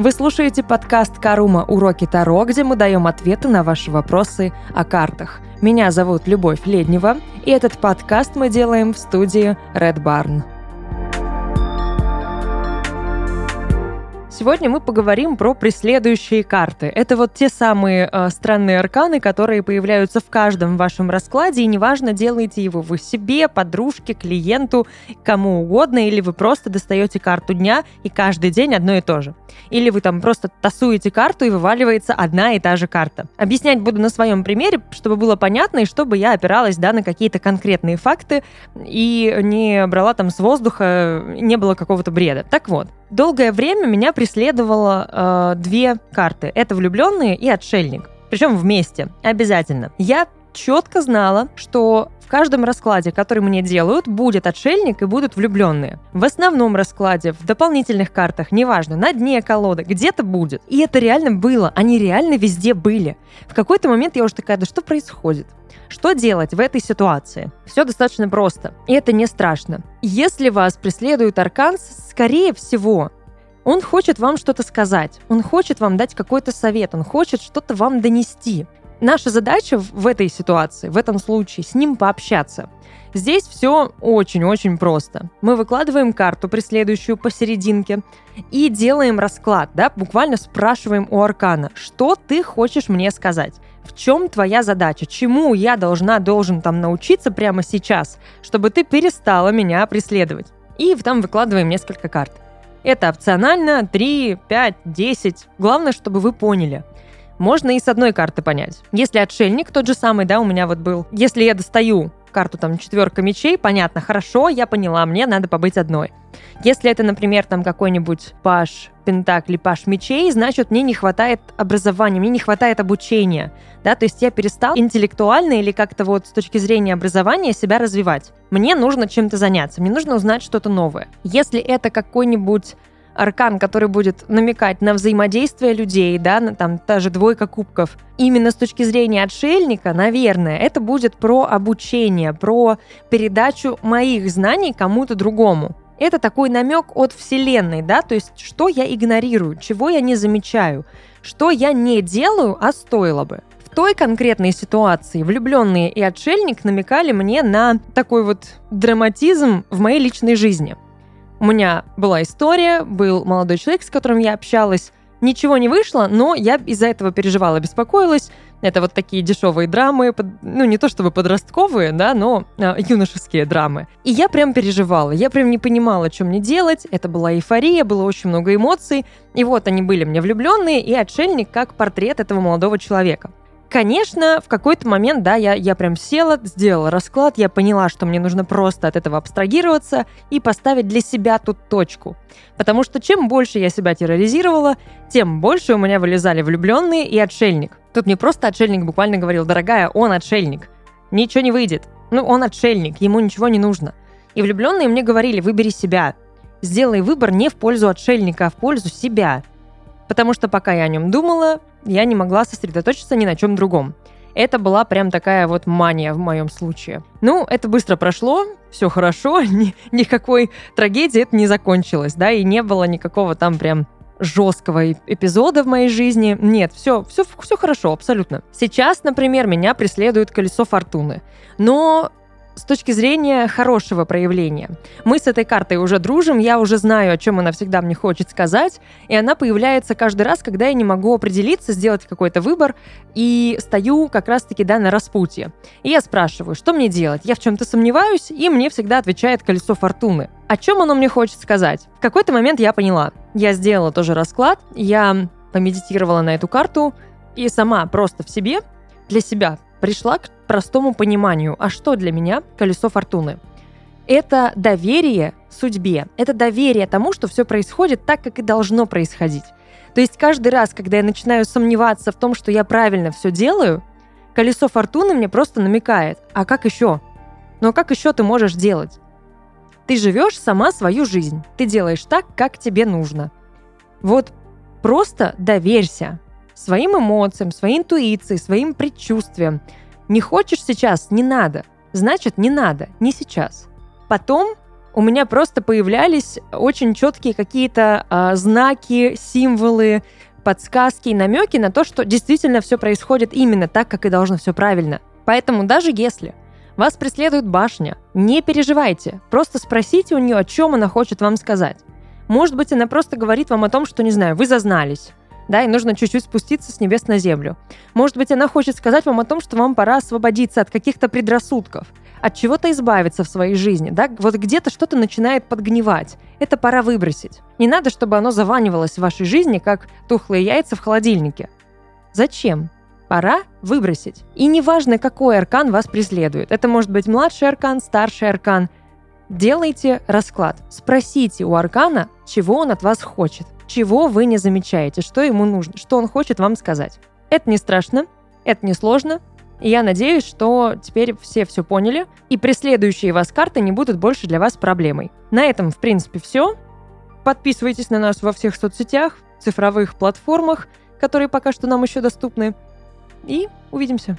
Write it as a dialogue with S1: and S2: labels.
S1: Вы слушаете подкаст «Карума. Уроки Таро», где мы даем ответы на ваши вопросы о картах. Меня зовут Любовь Леднева, и этот подкаст мы делаем в студии Red Barn. Сегодня мы поговорим про преследующие карты. Это вот те самые э, странные арканы, которые появляются в каждом вашем раскладе, и неважно, делаете его вы себе, подружке, клиенту, кому угодно, или вы просто достаете карту дня, и каждый день одно и то же. Или вы там просто тасуете карту, и вываливается одна и та же карта. Объяснять буду на своем примере, чтобы было понятно, и чтобы я опиралась да, на какие-то конкретные факты, и не брала там с воздуха, не было какого-то бреда. Так вот, долгое время меня преследовало э, две карты. Это влюбленные и отшельник. Причем вместе, обязательно. Я четко знала, что в каждом раскладе, который мне делают, будет отшельник и будут влюбленные. В основном раскладе, в дополнительных картах, неважно, на дне колоды, где-то будет. И это реально было, они реально везде были. В какой-то момент я уже такая, да что происходит? Что делать в этой ситуации? Все достаточно просто, и это не страшно. Если вас преследует аркан, скорее всего, он хочет вам что-то сказать, он хочет вам дать какой-то совет, он хочет что-то вам донести. Наша задача в этой ситуации, в этом случае, с ним пообщаться. Здесь все очень-очень просто. Мы выкладываем карту, преследующую посерединке, и делаем расклад, да, буквально спрашиваем у Аркана, что ты хочешь мне сказать в чем твоя задача, чему я должна, должен там научиться прямо сейчас, чтобы ты перестала меня преследовать. И там выкладываем несколько карт. Это опционально 3, 5, 10. Главное, чтобы вы поняли. Можно и с одной карты понять. Если отшельник тот же самый, да, у меня вот был. Если я достаю карту там четверка мечей, понятно, хорошо, я поняла, мне надо побыть одной. Если это, например, там какой-нибудь паш пентакли, паш мечей, значит, мне не хватает образования, мне не хватает обучения, да, то есть я перестал интеллектуально или как-то вот с точки зрения образования себя развивать. Мне нужно чем-то заняться, мне нужно узнать что-то новое. Если это какой-нибудь аркан, который будет намекать на взаимодействие людей, да, на там та же двойка кубков. Именно с точки зрения отшельника, наверное, это будет про обучение, про передачу моих знаний кому-то другому. Это такой намек от Вселенной, да, то есть что я игнорирую, чего я не замечаю, что я не делаю, а стоило бы. В той конкретной ситуации влюбленные и отшельник намекали мне на такой вот драматизм в моей личной жизни – у меня была история, был молодой человек, с которым я общалась. Ничего не вышло, но я из-за этого переживала, беспокоилась. Это вот такие дешевые драмы, ну не то чтобы подростковые, да, но э, юношеские драмы. И я прям переживала, я прям не понимала, что мне делать. Это была эйфория, было очень много эмоций. И вот они были мне влюбленные, и отшельник как портрет этого молодого человека. Конечно, в какой-то момент, да, я, я прям села, сделала расклад, я поняла, что мне нужно просто от этого абстрагироваться и поставить для себя тут точку. Потому что чем больше я себя терроризировала, тем больше у меня вылезали влюбленные и отшельник. Тут мне просто отшельник буквально говорил, дорогая, он отшельник. Ничего не выйдет. Ну, он отшельник, ему ничего не нужно. И влюбленные мне говорили, выбери себя. Сделай выбор не в пользу отшельника, а в пользу себя. Потому что пока я о нем думала, я не могла сосредоточиться ни на чем другом. Это была прям такая вот мания в моем случае. Ну, это быстро прошло, все хорошо, ни, никакой трагедии это не закончилось, да, и не было никакого там прям жесткого эпизода в моей жизни. Нет, все, все, все хорошо, абсолютно. Сейчас, например, меня преследует колесо фортуны. Но с точки зрения хорошего проявления. Мы с этой картой уже дружим, я уже знаю, о чем она всегда мне хочет сказать, и она появляется каждый раз, когда я не могу определиться, сделать какой-то выбор, и стою как раз-таки, да, на распутье. И я спрашиваю, что мне делать? Я в чем-то сомневаюсь, и мне всегда отвечает колесо фортуны. О чем оно мне хочет сказать? В какой-то момент я поняла. Я сделала тоже расклад, я помедитировала на эту карту, и сама просто в себе, для себя, пришла к простому пониманию, а что для меня колесо фортуны? Это доверие судьбе, это доверие тому, что все происходит так, как и должно происходить. То есть каждый раз, когда я начинаю сомневаться в том, что я правильно все делаю, колесо фортуны мне просто намекает, а как еще? Ну а как еще ты можешь делать? Ты живешь сама свою жизнь, ты делаешь так, как тебе нужно. Вот просто доверься своим эмоциям, своей интуиции, своим предчувствиям. Не хочешь сейчас – не надо. Значит, не надо, не сейчас. Потом у меня просто появлялись очень четкие какие-то э, знаки, символы, подсказки и намеки на то, что действительно все происходит именно так, как и должно все правильно. Поэтому даже если вас преследует башня, не переживайте, просто спросите у нее, о чем она хочет вам сказать. Может быть, она просто говорит вам о том, что, не знаю, вы зазнались, да, и нужно чуть-чуть спуститься с небес на землю. Может быть, она хочет сказать вам о том, что вам пора освободиться от каких-то предрассудков, от чего-то избавиться в своей жизни, да, вот где-то что-то начинает подгнивать. Это пора выбросить. Не надо, чтобы оно заванивалось в вашей жизни, как тухлые яйца в холодильнике. Зачем? Пора выбросить. И неважно, какой аркан вас преследует. Это может быть младший аркан, старший аркан. Делайте расклад. Спросите у аркана, чего он от вас хочет, чего вы не замечаете, что ему нужно, что он хочет вам сказать. Это не страшно, это не сложно, и я надеюсь, что теперь все все поняли, и преследующие вас карты не будут больше для вас проблемой. На этом, в принципе, все. Подписывайтесь на нас во всех соцсетях, цифровых платформах, которые пока что нам еще доступны. И увидимся.